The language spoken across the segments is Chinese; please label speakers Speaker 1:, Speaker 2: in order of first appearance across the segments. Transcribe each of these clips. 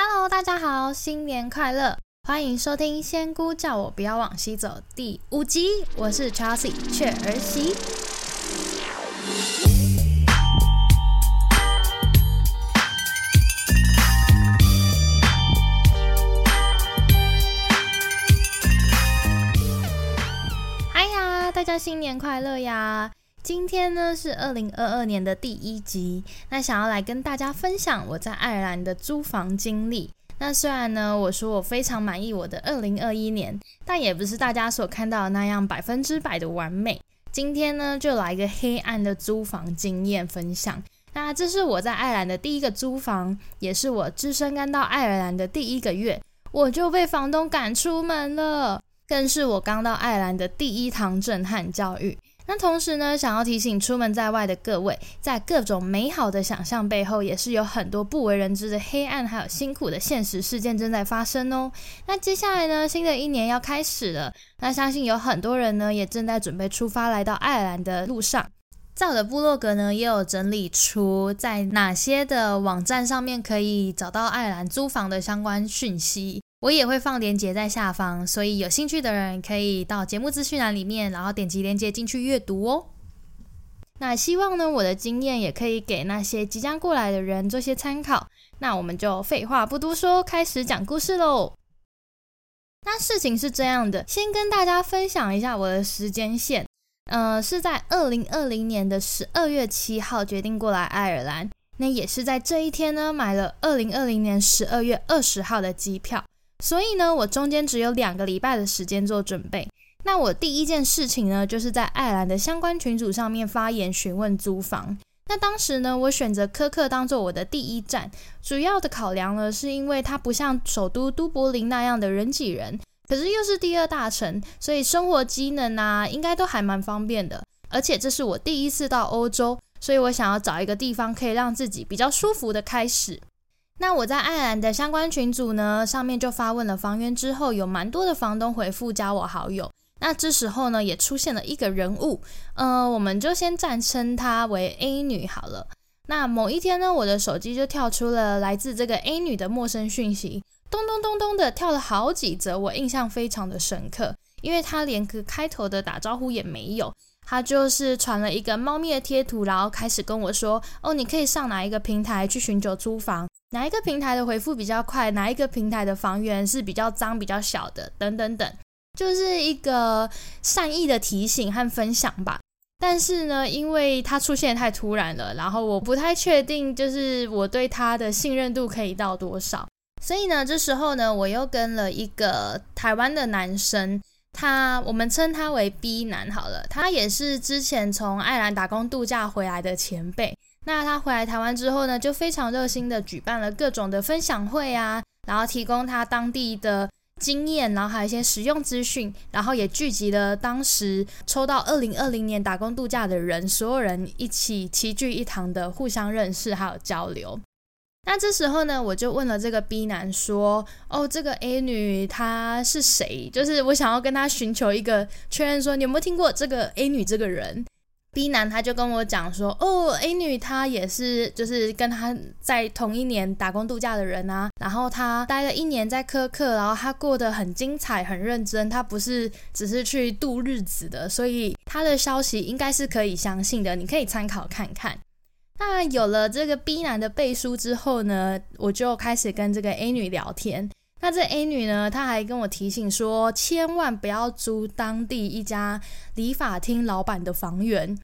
Speaker 1: Hello，大家好，新年快乐！欢迎收听《仙姑叫我不要往西走》第五集，我是 Chelsea 雀儿媳。嗨呀，大家新年快乐呀！今天呢是二零二二年的第一集，那想要来跟大家分享我在爱尔兰的租房经历。那虽然呢，我说我非常满意我的二零二一年，但也不是大家所看到的那样百分之百的完美。今天呢，就来一个黑暗的租房经验分享。那这是我在爱尔兰的第一个租房，也是我只身刚到爱尔兰的第一个月，我就被房东赶出门了，更是我刚到爱尔兰的第一堂震撼教育。那同时呢，想要提醒出门在外的各位，在各种美好的想象背后，也是有很多不为人知的黑暗，还有辛苦的现实事件正在发生哦。那接下来呢，新的一年要开始了，那相信有很多人呢，也正在准备出发来到爱尔兰的路上。在我的部落格呢，也有整理出在哪些的网站上面可以找到爱尔兰租房的相关讯息。我也会放链接在下方，所以有兴趣的人可以到节目资讯栏里面，然后点击链接进去阅读哦。那希望呢，我的经验也可以给那些即将过来的人做些参考。那我们就废话不多说，开始讲故事喽。那事情是这样的，先跟大家分享一下我的时间线。呃，是在二零二零年的十二月七号决定过来爱尔兰，那也是在这一天呢，买了二零二零年十二月二十号的机票。所以呢，我中间只有两个礼拜的时间做准备。那我第一件事情呢，就是在爱尔兰的相关群组上面发言询问租房。那当时呢，我选择科克当做我的第一站，主要的考量呢，是因为它不像首都都柏林那样的人挤人，可是又是第二大城，所以生活机能啊，应该都还蛮方便的。而且这是我第一次到欧洲，所以我想要找一个地方可以让自己比较舒服的开始。那我在爱尔兰的相关群组呢，上面就发问了房源之后，有蛮多的房东回复加我好友。那这时候呢，也出现了一个人物，呃，我们就先暂称她为 A 女好了。那某一天呢，我的手机就跳出了来自这个 A 女的陌生讯息，咚咚咚咚的跳了好几则，我印象非常的深刻，因为她连个开头的打招呼也没有。他就是传了一个猫咪的贴图，然后开始跟我说：“哦，你可以上哪一个平台去寻求租房？哪一个平台的回复比较快？哪一个平台的房源是比较脏、比较小的？等等等，就是一个善意的提醒和分享吧。但是呢，因为他出现太突然了，然后我不太确定，就是我对他的信任度可以到多少。所以呢，这时候呢，我又跟了一个台湾的男生。他，我们称他为 B 男好了。他也是之前从爱尔兰打工度假回来的前辈。那他回来台湾之后呢，就非常热心的举办了各种的分享会啊，然后提供他当地的经验，然后还有一些实用资讯，然后也聚集了当时抽到二零二零年打工度假的人，所有人一起齐聚一堂的互相认识还有交流。那这时候呢，我就问了这个 B 男说：“哦，这个 A 女她是谁？就是我想要跟她寻求一个确认，说你有没有听过这个 A 女这个人？”B 男他就跟我讲说：“哦，A 女她也是，就是跟他在同一年打工度假的人啊。然后她待了一年在科克，然后她过得很精彩、很认真，她不是只是去度日子的，所以她的消息应该是可以相信的，你可以参考看看。”那有了这个 B 男的背书之后呢，我就开始跟这个 A 女聊天。那这 A 女呢，她还跟我提醒说，千万不要租当地一家理发厅老板的房源，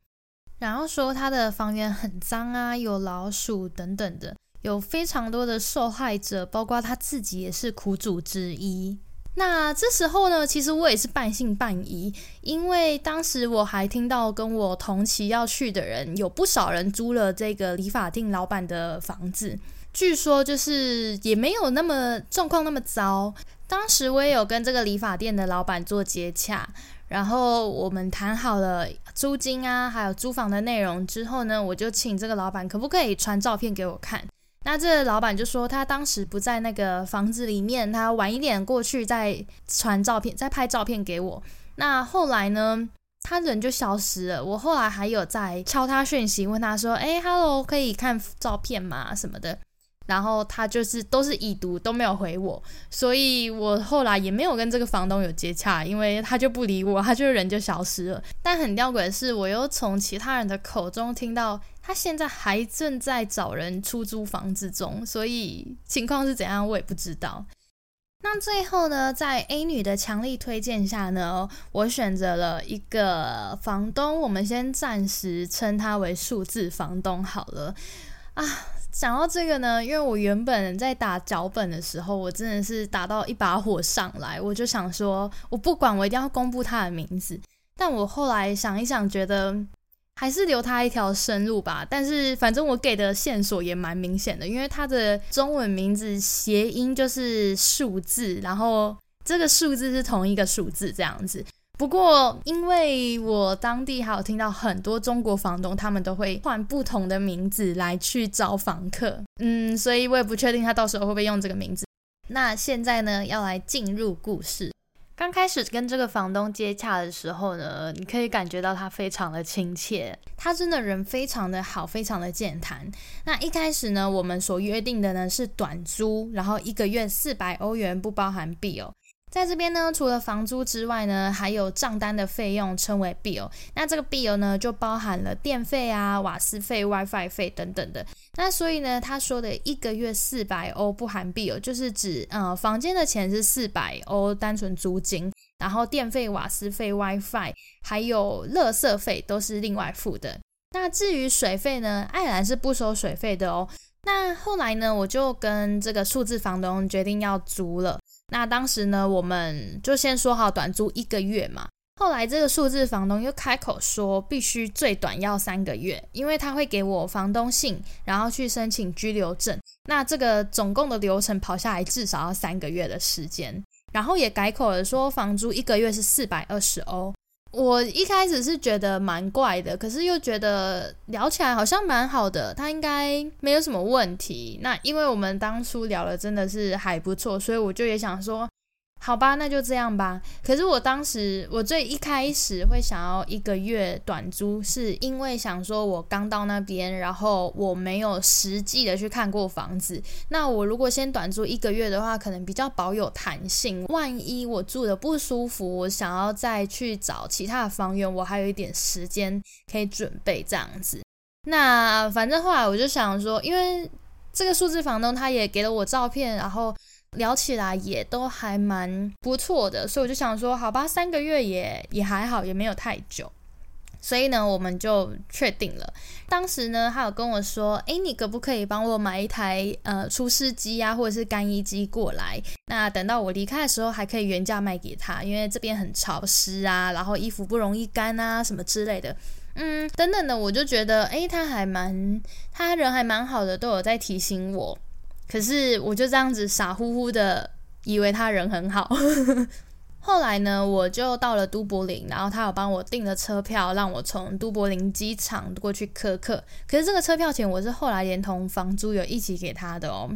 Speaker 1: 然后说他的房源很脏啊，有老鼠等等的，有非常多的受害者，包括他自己也是苦主之一。那这时候呢，其实我也是半信半疑，因为当时我还听到跟我同期要去的人，有不少人租了这个理发店老板的房子，据说就是也没有那么状况那么糟。当时我也有跟这个理发店的老板做接洽，然后我们谈好了租金啊，还有租房的内容之后呢，我就请这个老板可不可以传照片给我看。那这老板就说他当时不在那个房子里面，他晚一点过去再传照片、再拍照片给我。那后来呢，他人就消失了。我后来还有在敲他讯息，问他说：“哎，Hello，可以看照片吗？什么的。”然后他就是都是已读都没有回我，所以我后来也没有跟这个房东有接洽，因为他就不理我，他就人就消失了。但很吊诡的是，我又从其他人的口中听到他现在还正在找人出租房子中，所以情况是怎样我也不知道。那最后呢，在 A 女的强力推荐下呢，我选择了一个房东，我们先暂时称他为数字房东好了啊。讲到这个呢，因为我原本在打脚本的时候，我真的是打到一把火上来，我就想说，我不管，我一定要公布他的名字。但我后来想一想，觉得还是留他一条生路吧。但是反正我给的线索也蛮明显的，因为他的中文名字谐音就是数字，然后这个数字是同一个数字这样子。不过，因为我当地还有听到很多中国房东，他们都会换不同的名字来去招房客，嗯，所以我也不确定他到时候会不会用这个名字。那现在呢，要来进入故事。刚开始跟这个房东接洽的时候呢，你可以感觉到他非常的亲切，他真的人非常的好，非常的健谈。那一开始呢，我们所约定的呢是短租，然后一个月四百欧元，不包含币哦。在这边呢，除了房租之外呢，还有账单的费用，称为 bill。那这个 bill 呢，就包含了电费啊、瓦斯费、WiFi 费等等的。那所以呢，他说的一个月四百欧不含 bill，就是指呃房间的钱是四百欧，单纯租金，然后电费、瓦斯费、WiFi 还有垃圾费都是另外付的。那至于水费呢，爱尔兰是不收水费的哦。那后来呢，我就跟这个数字房东决定要租了。那当时呢，我们就先说好短租一个月嘛。后来这个数字房东又开口说，必须最短要三个月，因为他会给我房东信，然后去申请居留证。那这个总共的流程跑下来至少要三个月的时间。然后也改口了，说房租一个月是四百二十欧。我一开始是觉得蛮怪的，可是又觉得聊起来好像蛮好的，他应该没有什么问题。那因为我们当初聊的真的是还不错，所以我就也想说。好吧，那就这样吧。可是我当时，我最一开始会想要一个月短租，是因为想说我刚到那边，然后我没有实际的去看过房子。那我如果先短租一个月的话，可能比较保有弹性。万一我住的不舒服，我想要再去找其他的房源，我还有一点时间可以准备这样子。那反正后来我就想说，因为这个数字房东他也给了我照片，然后。聊起来也都还蛮不错的，所以我就想说，好吧，三个月也也还好，也没有太久，所以呢，我们就确定了。当时呢，他有跟我说，诶，你可不可以帮我买一台呃除湿机啊，或者是干衣机过来？那等到我离开的时候，还可以原价卖给他，因为这边很潮湿啊，然后衣服不容易干啊，什么之类的，嗯，等等的，我就觉得，诶，他还蛮，他人还蛮好的，都有在提醒我。可是我就这样子傻乎乎的以为他人很好，后来呢，我就到了都柏林，然后他有帮我订了车票，让我从都柏林机场过去科克。可是这个车票钱我是后来连同房租有一起给他的哦。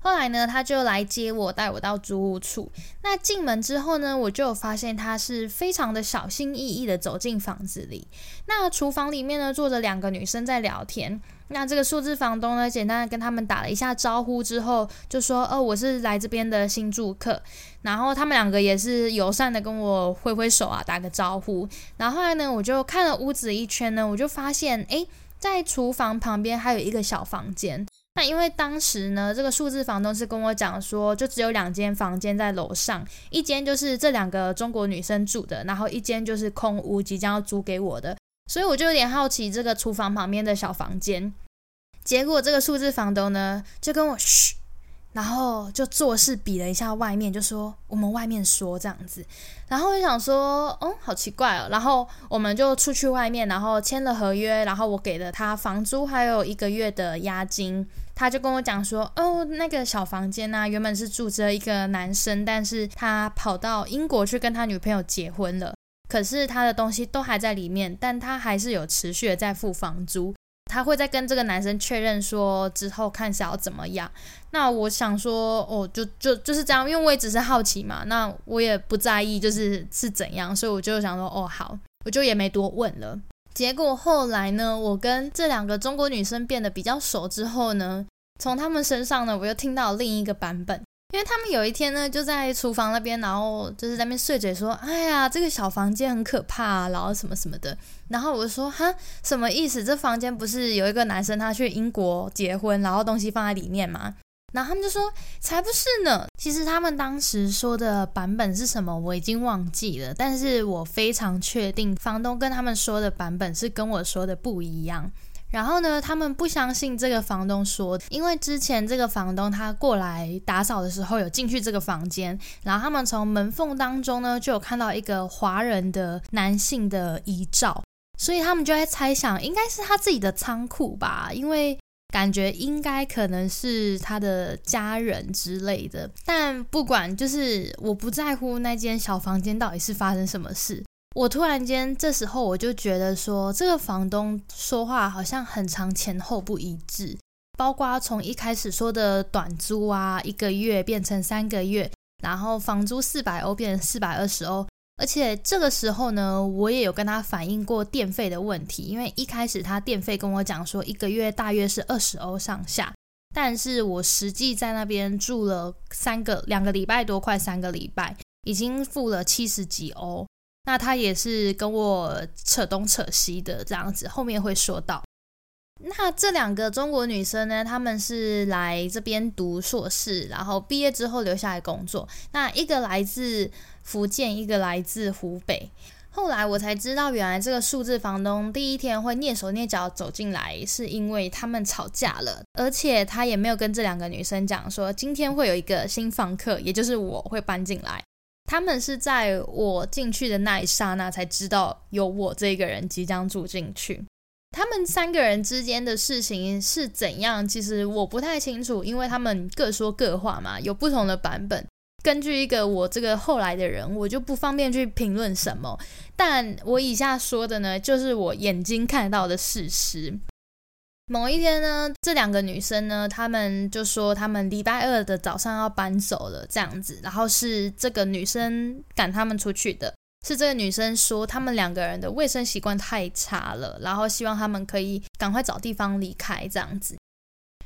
Speaker 1: 后来呢，他就来接我，带我到租屋处。那进门之后呢，我就发现他是非常的小心翼翼的走进房子里。那厨房里面呢，坐着两个女生在聊天。那这个数字房东呢，简单的跟他们打了一下招呼之后，就说：“哦，我是来这边的新住客。”然后他们两个也是友善的跟我挥挥手啊，打个招呼。然后后来呢，我就看了屋子一圈呢，我就发现，诶，在厨房旁边还有一个小房间。那因为当时呢，这个数字房东是跟我讲说，就只有两间房间在楼上，一间就是这两个中国女生住的，然后一间就是空屋，即将要租给我的。所以我就有点好奇这个厨房旁边的小房间。结果这个数字房东呢，就跟我嘘，然后就做事比了一下外面，就说我们外面说这样子。然后我就想说，哦，好奇怪哦。然后我们就出去外面，然后签了合约，然后我给了他房租还有一个月的押金。他就跟我讲说，哦，那个小房间呢，原本是住着一个男生，但是他跑到英国去跟他女朋友结婚了。可是他的东西都还在里面，但他还是有持续的在付房租。他会再跟这个男生确认说之后看是要怎么样。那我想说，哦，就就就是这样，因为我也只是好奇嘛。那我也不在意就是是怎样，所以我就想说，哦，好，我就也没多问了。结果后来呢，我跟这两个中国女生变得比较熟之后呢。从他们身上呢，我又听到另一个版本。因为他们有一天呢，就在厨房那边，然后就是在那边碎嘴说：“哎呀，这个小房间很可怕，然后什么什么的。”然后我说：“哈，什么意思？这房间不是有一个男生他去英国结婚，然后东西放在里面吗？”然后他们就说：“才不是呢！其实他们当时说的版本是什么，我已经忘记了。但是我非常确定，房东跟他们说的版本是跟我说的不一样。”然后呢，他们不相信这个房东说，因为之前这个房东他过来打扫的时候有进去这个房间，然后他们从门缝当中呢就有看到一个华人的男性的遗照，所以他们就在猜想应该是他自己的仓库吧，因为感觉应该可能是他的家人之类的。但不管，就是我不在乎那间小房间到底是发生什么事。我突然间，这时候我就觉得说，这个房东说话好像很长前后不一致，包括从一开始说的短租啊，一个月变成三个月，然后房租四百欧变成四百二十欧，而且这个时候呢，我也有跟他反映过电费的问题，因为一开始他电费跟我讲说一个月大约是二十欧上下，但是我实际在那边住了三个两个礼拜多，快三个礼拜，已经付了七十几欧。那他也是跟我扯东扯西的这样子，后面会说到。那这两个中国女生呢，她们是来这边读硕士，然后毕业之后留下来工作。那一个来自福建，一个来自湖北。后来我才知道，原来这个数字房东第一天会蹑手蹑脚走进来，是因为他们吵架了，而且他也没有跟这两个女生讲说，今天会有一个新房客，也就是我会搬进来。他们是在我进去的那一刹那才知道有我这个人即将住进去。他们三个人之间的事情是怎样，其实我不太清楚，因为他们各说各话嘛，有不同的版本。根据一个我这个后来的人，我就不方便去评论什么。但我以下说的呢，就是我眼睛看到的事实。某一天呢，这两个女生呢，她们就说她们礼拜二的早上要搬走了，这样子。然后是这个女生赶他们出去的，是这个女生说他们两个人的卫生习惯太差了，然后希望他们可以赶快找地方离开，这样子。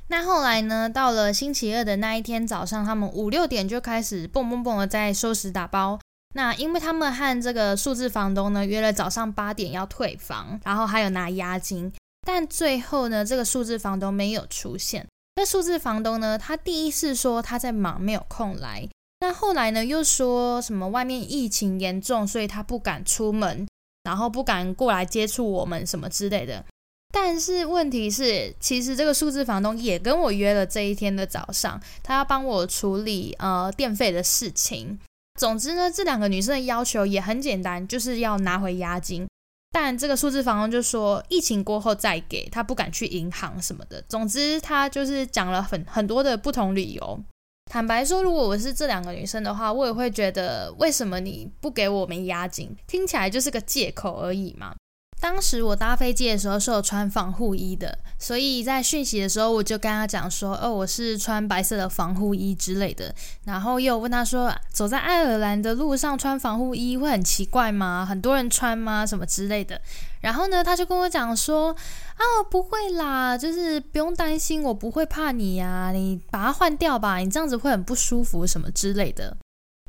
Speaker 1: 那后来呢，到了星期二的那一天早上，他们五六点就开始蹦蹦蹦的在收拾打包。那因为他们和这个数字房东呢约了早上八点要退房，然后还有拿押金。但最后呢，这个数字房东没有出现。那数字房东呢，他第一次说他在忙，没有空来。那后来呢，又说什么外面疫情严重，所以他不敢出门，然后不敢过来接触我们什么之类的。但是问题是，其实这个数字房东也跟我约了这一天的早上，他要帮我处理呃电费的事情。总之呢，这两个女生的要求也很简单，就是要拿回押金。但这个数字房东就说疫情过后再给他不敢去银行什么的。总之，他就是讲了很很多的不同理由。坦白说，如果我是这两个女生的话，我也会觉得为什么你不给我们押金？听起来就是个借口而已嘛。当时我搭飞机的时候是有穿防护衣的，所以在讯息的时候我就跟他讲说，哦，我是穿白色的防护衣之类的。然后又问他说，走在爱尔兰的路上穿防护衣会很奇怪吗？很多人穿吗？什么之类的。然后呢，他就跟我讲说，啊，不会啦，就是不用担心，我不会怕你呀，你把它换掉吧，你这样子会很不舒服什么之类的。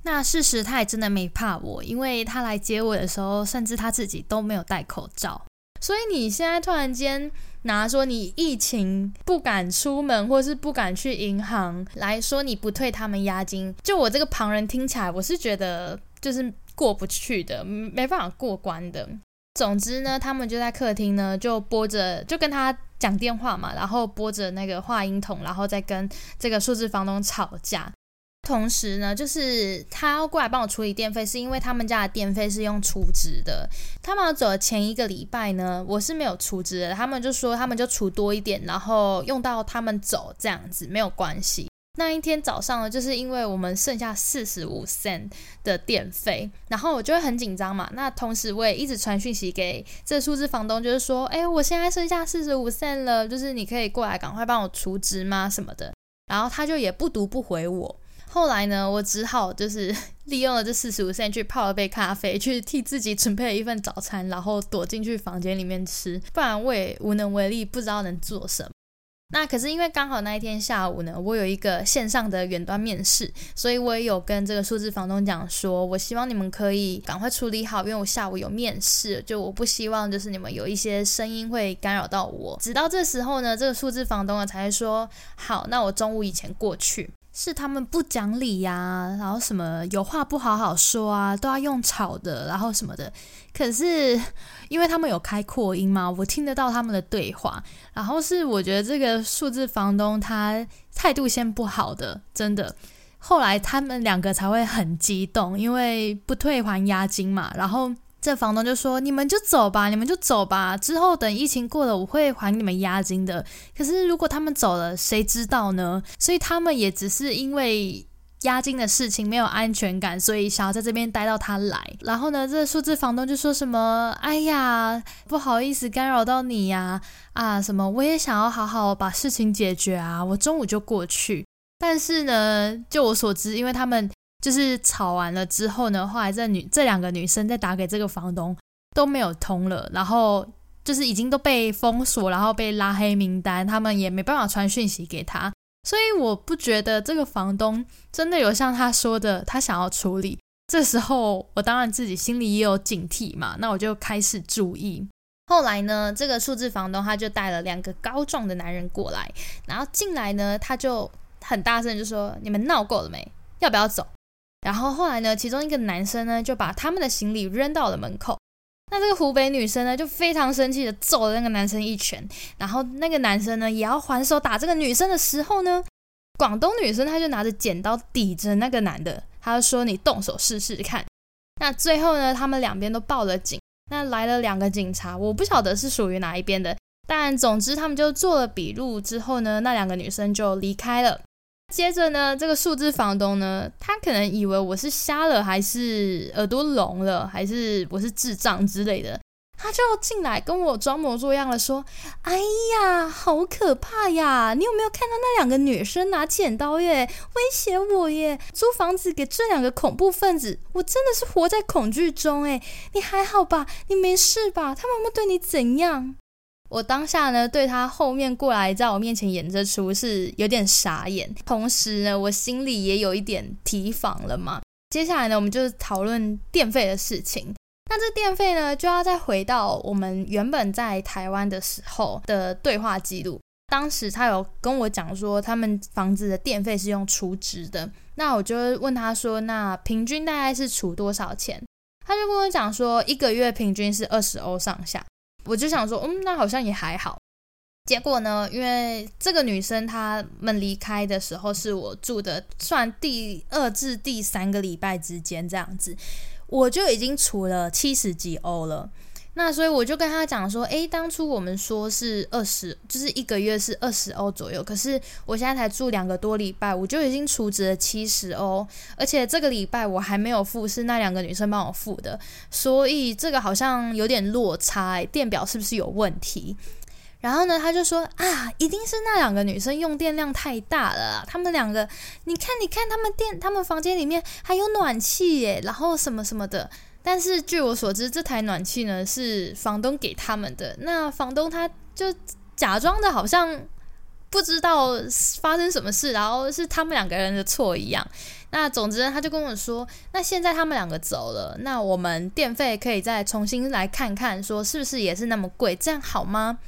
Speaker 1: 那事实他也真的没怕我，因为他来接我的时候，甚至他自己都没有戴口罩。所以你现在突然间拿说你疫情不敢出门，或是不敢去银行来说你不退他们押金，就我这个旁人听起来，我是觉得就是过不去的，没办法过关的。总之呢，他们就在客厅呢，就播着，就跟他讲电话嘛，然后播着那个话音筒，然后再跟这个数字房东吵架。同时呢，就是他要过来帮我处理电费，是因为他们家的电费是用储值的。他们要走的前一个礼拜呢，我是没有储值的。他们就说他们就储多一点，然后用到他们走这样子没有关系。那一天早上呢，就是因为我们剩下四十五 cent 的电费，然后我就会很紧张嘛。那同时我也一直传讯息给这数字房东，就是说，哎，我现在剩下四十五 cent 了，就是你可以过来赶快帮我储值吗？什么的。然后他就也不读不回我。后来呢，我只好就是 利用了这四十五线去泡了杯咖啡，去替自己准备了一份早餐，然后躲进去房间里面吃，不然我也无能为力，不知道能做什么。那可是因为刚好那一天下午呢，我有一个线上的远端面试，所以我也有跟这个数字房东讲说，我希望你们可以赶快处理好，因为我下午有面试，就我不希望就是你们有一些声音会干扰到我。直到这时候呢，这个数字房东呢才说，好，那我中午以前过去。是他们不讲理呀，然后什么有话不好好说啊，都要用吵的，然后什么的。可是因为他们有开扩音嘛，我听得到他们的对话。然后是我觉得这个数字房东他态度先不好的，真的。后来他们两个才会很激动，因为不退还押金嘛，然后。这房东就说：“你们就走吧，你们就走吧。之后等疫情过了，我会还你们押金的。可是如果他们走了，谁知道呢？所以他们也只是因为押金的事情没有安全感，所以想要在这边待到他来。然后呢，这数字房东就说什么：‘哎呀，不好意思干扰到你呀，啊什么？我也想要好好把事情解决啊，我中午就过去。但是呢，就我所知，因为他们……就是吵完了之后呢，后来这女这两个女生再打给这个房东都没有通了，然后就是已经都被封锁，然后被拉黑名单，他们也没办法传讯息给他，所以我不觉得这个房东真的有像他说的，他想要处理。这时候我当然自己心里也有警惕嘛，那我就开始注意。后来呢，这个数字房东他就带了两个高壮的男人过来，然后进来呢，他就很大声就说：“你们闹够了没？要不要走？”然后后来呢，其中一个男生呢就把他们的行李扔到了门口。那这个湖北女生呢就非常生气的揍了那个男生一拳。然后那个男生呢也要还手打这个女生的时候呢，广东女生她就拿着剪刀抵着那个男的，她就说：“你动手试试看。”那最后呢，他们两边都报了警。那来了两个警察，我不晓得是属于哪一边的，但总之他们就做了笔录之后呢，那两个女生就离开了。接着呢，这个数字房东呢，他可能以为我是瞎了，还是耳朵聋了，还是我是智障之类的，他就进来跟我装模作样的说：“哎呀，好可怕呀！你有没有看到那两个女生拿剪刀耶，威胁我耶？租房子给这两个恐怖分子，我真的是活在恐惧中哎！你还好吧？你没事吧？他们会对你怎样？”我当下呢，对他后面过来在我面前演这出是有点傻眼，同时呢，我心里也有一点提防了嘛。接下来呢，我们就讨论电费的事情。那这电费呢，就要再回到我们原本在台湾的时候的对话记录。当时他有跟我讲说，他们房子的电费是用储值的。那我就问他说，那平均大概是储多少钱？他就跟我讲说，一个月平均是二十欧上下。我就想说，嗯，那好像也还好。结果呢，因为这个女生她们离开的时候是我住的，算第二至第三个礼拜之间这样子，我就已经储了七十几欧了。那所以我就跟他讲说，诶，当初我们说是二十，就是一个月是二十欧左右，可是我现在才住两个多礼拜，我就已经储值了七十欧，而且这个礼拜我还没有付，是那两个女生帮我付的，所以这个好像有点落差，电表是不是有问题？然后呢，他就说啊，一定是那两个女生用电量太大了，他们两个，你看，你看，他们电，他们房间里面还有暖气耶，然后什么什么的。但是据我所知，这台暖气呢是房东给他们的。那房东他就假装的好像不知道发生什么事，然后是他们两个人的错一样。那总之他就跟我说，那现在他们两个走了，那我们电费可以再重新来看看，说是不是也是那么贵，这样好吗？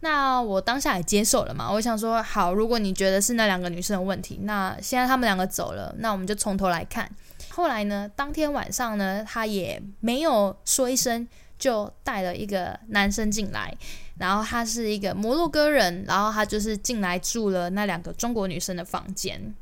Speaker 1: 那我当下也接受了嘛。我想说，好，如果你觉得是那两个女生的问题，那现在他们两个走了，那我们就从头来看。后来呢？当天晚上呢，他也没有说一声，就带了一个男生进来，然后他是一个摩洛哥人，然后他就是进来住了那两个中国女生的房间。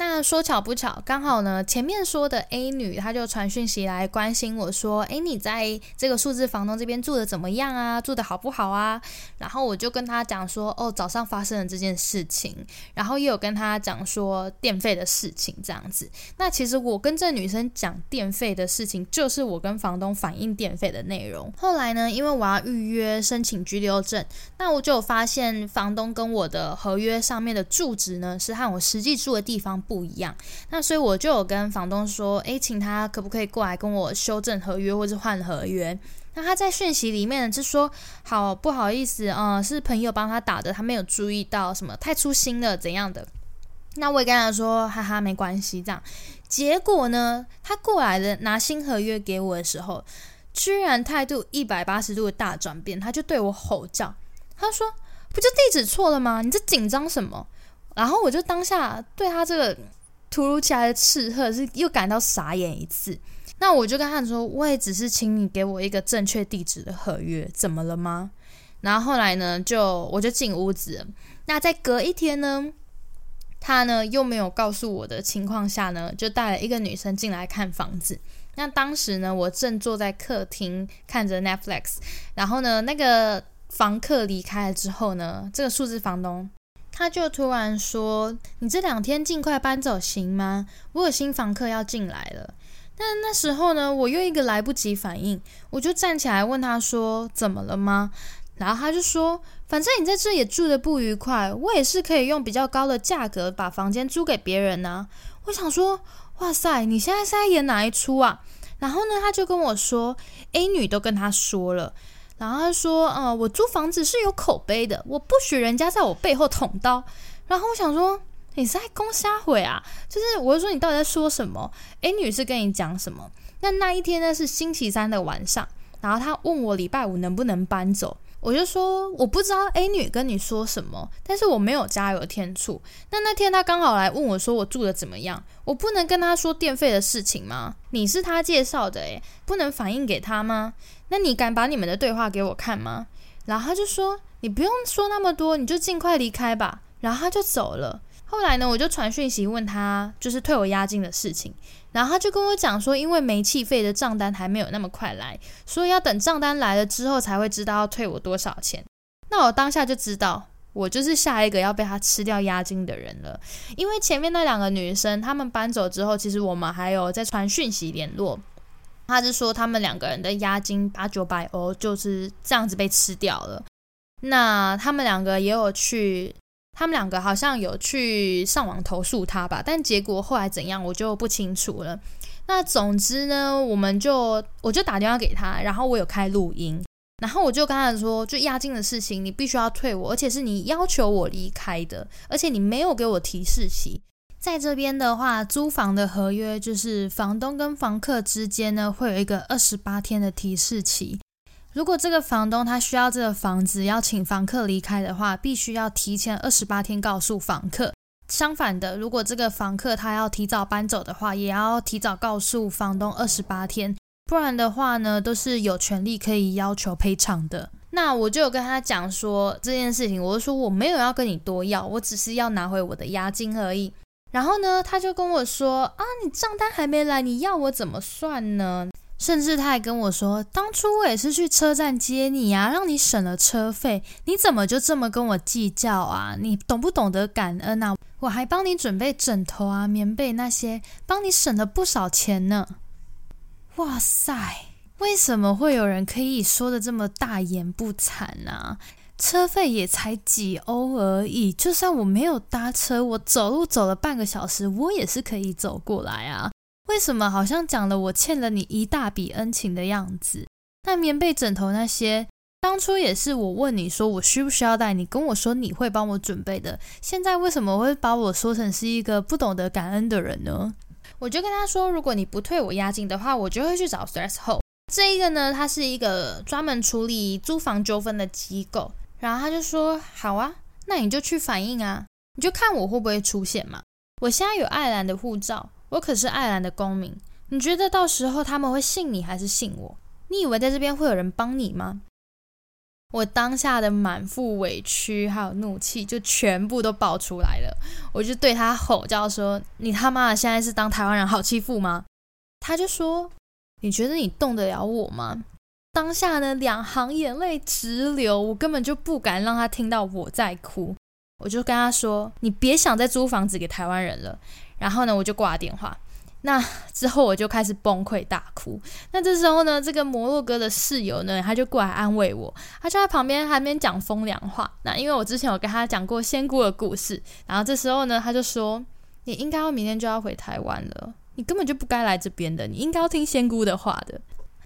Speaker 1: 那说巧不巧，刚好呢，前面说的 A 女，她就传讯息来关心我说：“诶，你在这个数字房东这边住的怎么样啊？住的好不好啊？”然后我就跟她讲说：“哦，早上发生了这件事情，然后也有跟她讲说电费的事情这样子。那其实我跟这女生讲电费的事情，就是我跟房东反映电费的内容。后来呢，因为我要预约申请居留证，那我就发现房东跟我的合约上面的住址呢，是和我实际住的地方。”不一样，那所以我就有跟房东说，诶，请他可不可以过来跟我修正合约或者换合约？那他在讯息里面就说：“好不好意思，嗯，是朋友帮他打的，他没有注意到什么太粗心了怎样的。”那我也跟他说：“哈哈，没关系。”这样，结果呢，他过来的拿新合约给我的时候，居然态度一百八十度的大转变，他就对我吼叫：“他说，不就地址错了吗？你这紧张什么？”然后我就当下对他这个突如其来的斥喝是又感到傻眼一次。那我就跟他说：“我也只是请你给我一个正确地址的合约，怎么了吗？”然后后来呢，就我就进屋子。那在隔一天呢？他呢又没有告诉我的情况下呢，就带了一个女生进来看房子。那当时呢，我正坐在客厅看着 Netflix，然后呢，那个房客离开了之后呢，这个数字房东他就突然说：“你这两天尽快搬走行吗？我有新房客要进来了。”但那时候呢，我又一个来不及反应，我就站起来问他说：“怎么了吗？”然后他就说：“反正你在这也住的不愉快，我也是可以用比较高的价格把房间租给别人呢。”我想说：“哇塞，你现在是在演哪一出啊？”然后呢，他就跟我说：“A 女都跟他说了。”然后他说：“呃，我租房子是有口碑的，我不许人家在我背后捅刀。”然后我想说：“你是在攻瞎毁啊？”就是我就说：“你到底在说什么？”A 女士跟你讲什么？那那一天呢是星期三的晚上，然后他问我礼拜五能不能搬走。我就说我不知道 A 女跟你说什么，但是我没有加油添醋。那那天他刚好来问我说我住的怎么样，我不能跟他说电费的事情吗？你是她介绍的诶，不能反映给他吗？那你敢把你们的对话给我看吗？然后他就说你不用说那么多，你就尽快离开吧。然后他就走了。后来呢，我就传讯息问他，就是退我押金的事情。然后他就跟我讲说，因为煤气费的账单还没有那么快来，所以要等账单来了之后才会知道要退我多少钱。那我当下就知道，我就是下一个要被他吃掉押金的人了。因为前面那两个女生，她们搬走之后，其实我们还有在传讯息联络。他是说他们两个人的押金八九百欧就是这样子被吃掉了。那他们两个也有去。他们两个好像有去上网投诉他吧，但结果后来怎样我就不清楚了。那总之呢，我们就我就打电话给他，然后我有开录音，然后我就跟他说，就押金的事情你必须要退我，而且是你要求我离开的，而且你没有给我提示期。在这边的话，租房的合约就是房东跟房客之间呢会有一个二十八天的提示期。如果这个房东他需要这个房子，要请房客离开的话，必须要提前二十八天告诉房客。相反的，如果这个房客他要提早搬走的话，也要提早告诉房东二十八天，不然的话呢，都是有权利可以要求赔偿的。那我就有跟他讲说这件事情，我就说我没有要跟你多要，我只是要拿回我的押金而已。然后呢，他就跟我说啊，你账单还没来，你要我怎么算呢？甚至他还跟我说：“当初我也是去车站接你啊，让你省了车费，你怎么就这么跟我计较啊？你懂不懂得感恩啊？我还帮你准备枕头啊、棉被那些，帮你省了不少钱呢。”哇塞，为什么会有人可以说的这么大言不惭呢？车费也才几欧而已，就算我没有搭车，我走路走了半个小时，我也是可以走过来啊。为什么好像讲了我欠了你一大笔恩情的样子？那棉被、枕头那些，当初也是我问你说我需不需要带，你跟我说你会帮我准备的。现在为什么会把我说成是一个不懂得感恩的人呢？我就跟他说，如果你不退我押金的话，我就会去找 stress hole。这一个呢，它是一个专门处理租房纠纷的机构。然后他就说，好啊，那你就去反映啊，你就看我会不会出现嘛。我现在有爱尔兰的护照。我可是爱尔兰的公民，你觉得到时候他们会信你还是信我？你以为在这边会有人帮你吗？我当下的满腹委屈还有怒气就全部都爆出来了，我就对他吼叫说：“你他妈的现在是当台湾人好欺负吗？”他就说：“你觉得你动得了我吗？”当下呢，两行眼泪直流，我根本就不敢让他听到我在哭，我就跟他说：“你别想再租房子给台湾人了。”然后呢，我就挂了电话。那之后我就开始崩溃大哭。那这时候呢，这个摩洛哥的室友呢，他就过来安慰我，他就在旁边还没讲风凉话。那因为我之前有跟他讲过仙姑的故事，然后这时候呢，他就说：“你应该要明天就要回台湾了，你根本就不该来这边的，你应该要听仙姑的话的。”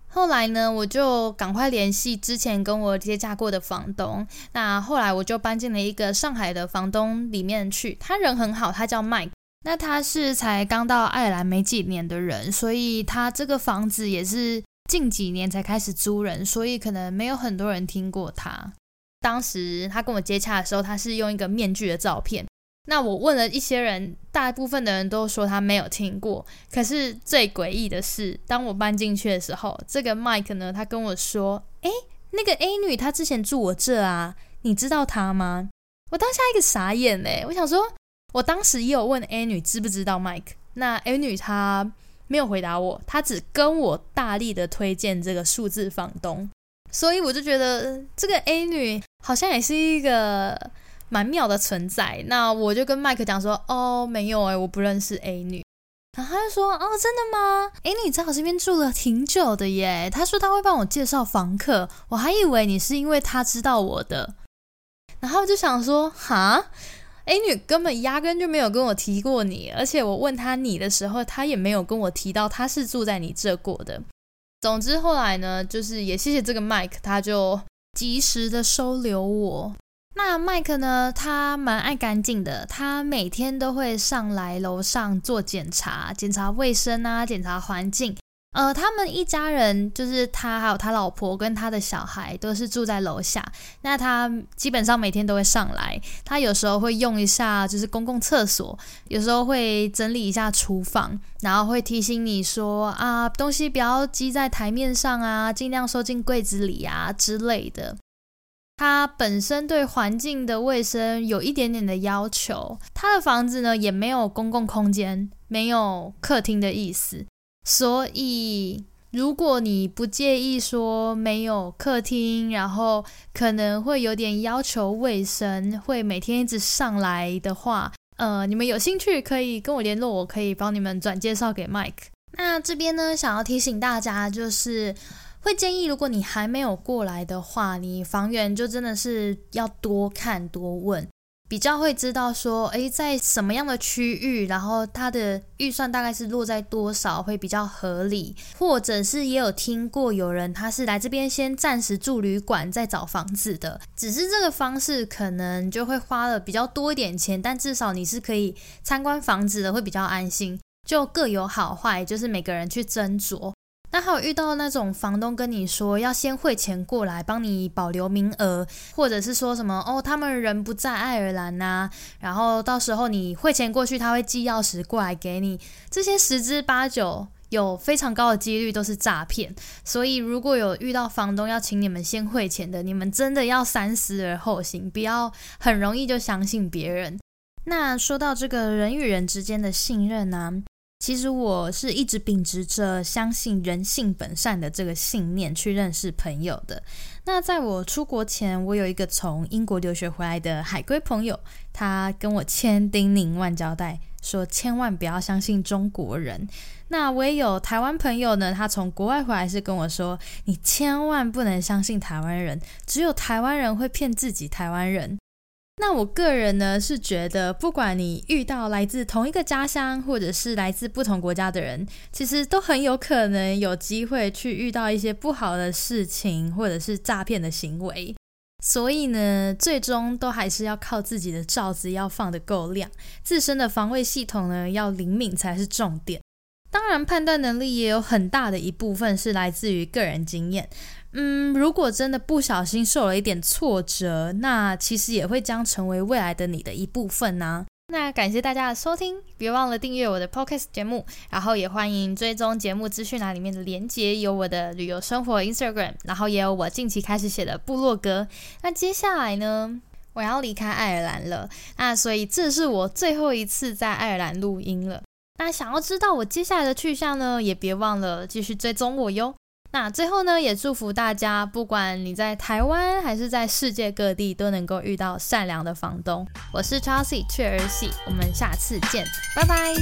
Speaker 1: 后来呢，我就赶快联系之前跟我接洽过的房东。那后来我就搬进了一个上海的房东里面去，他人很好，他叫 Mike。那他是才刚到爱尔兰没几年的人，所以他这个房子也是近几年才开始租人，所以可能没有很多人听过他。当时他跟我接洽的时候，他是用一个面具的照片。那我问了一些人，大部分的人都说他没有听过。可是最诡异的是，当我搬进去的时候，这个 Mike 呢，他跟我说：“诶，那个 A 女她之前住我这啊，你知道她吗？”我当下一个傻眼嘞，我想说，我当时也有问 A 女知不知道 Mike，那 A 女她没有回答我，她只跟我大力的推荐这个数字房东，所以我就觉得这个 A 女好像也是一个。蛮妙的存在，那我就跟麦克讲说，哦，没有哎，我不认识 A 女。然后他就说，哦，真的吗？A 女在我这边住了挺久的耶。他说他会帮我介绍房客，我还以为你是因为他知道我的。然后就想说，哈，A 女根本压根就没有跟我提过你，而且我问他你的时候，他也没有跟我提到他是住在你这过的。总之后来呢，就是也谢谢这个麦克，他就及时的收留我。那麦克呢？他蛮爱干净的，他每天都会上来楼上做检查，检查卫生啊，检查环境。呃，他们一家人就是他还有他老婆跟他的小孩都是住在楼下。那他基本上每天都会上来，他有时候会用一下就是公共厕所，有时候会整理一下厨房，然后会提醒你说啊，东西不要积在台面上啊，尽量收进柜子里啊之类的。他本身对环境的卫生有一点点的要求，他的房子呢也没有公共空间，没有客厅的意思，所以如果你不介意说没有客厅，然后可能会有点要求卫生，会每天一直上来的话，呃，你们有兴趣可以跟我联络，我可以帮你们转介绍给 Mike。那这边呢，想要提醒大家就是。会建议，如果你还没有过来的话，你房源就真的是要多看多问，比较会知道说，诶，在什么样的区域，然后它的预算大概是落在多少会比较合理，或者是也有听过有人他是来这边先暂时住旅馆再找房子的，只是这个方式可能就会花了比较多一点钱，但至少你是可以参观房子的，会比较安心，就各有好坏，就是每个人去斟酌。那还有遇到那种房东跟你说要先汇钱过来帮你保留名额，或者是说什么哦，他们人不在爱尔兰呐，然后到时候你汇钱过去，他会寄钥匙过来给你，这些十之八九有非常高的几率都是诈骗。所以如果有遇到房东要请你们先汇钱的，你们真的要三思而后行，不要很容易就相信别人。那说到这个人与人之间的信任呢？其实我是一直秉持着相信人性本善的这个信念去认识朋友的。那在我出国前，我有一个从英国留学回来的海归朋友，他跟我千叮咛万交代，说千万不要相信中国人。那我也有台湾朋友呢，他从国外回来是跟我说，你千万不能相信台湾人，只有台湾人会骗自己台湾人。那我个人呢是觉得，不管你遇到来自同一个家乡，或者是来自不同国家的人，其实都很有可能有机会去遇到一些不好的事情，或者是诈骗的行为。所以呢，最终都还是要靠自己的罩子要放得够亮，自身的防卫系统呢要灵敏才是重点。当然，判断能力也有很大的一部分是来自于个人经验。嗯，如果真的不小心受了一点挫折，那其实也会将成为未来的你的一部分呢。那感谢大家的收听，别忘了订阅我的 podcast 节目，然后也欢迎追踪节目资讯栏里面的连接，有我的旅游生活 Instagram，然后也有我近期开始写的部落格。那接下来呢，我要离开爱尔兰了，那所以这是我最后一次在爱尔兰录音了。那想要知道我接下来的去向呢，也别忘了继续追踪我哟。那最后呢，也祝福大家，不管你在台湾还是在世界各地，都能够遇到善良的房东。我是 Chelsea 雀儿戏，我们下次见，拜拜。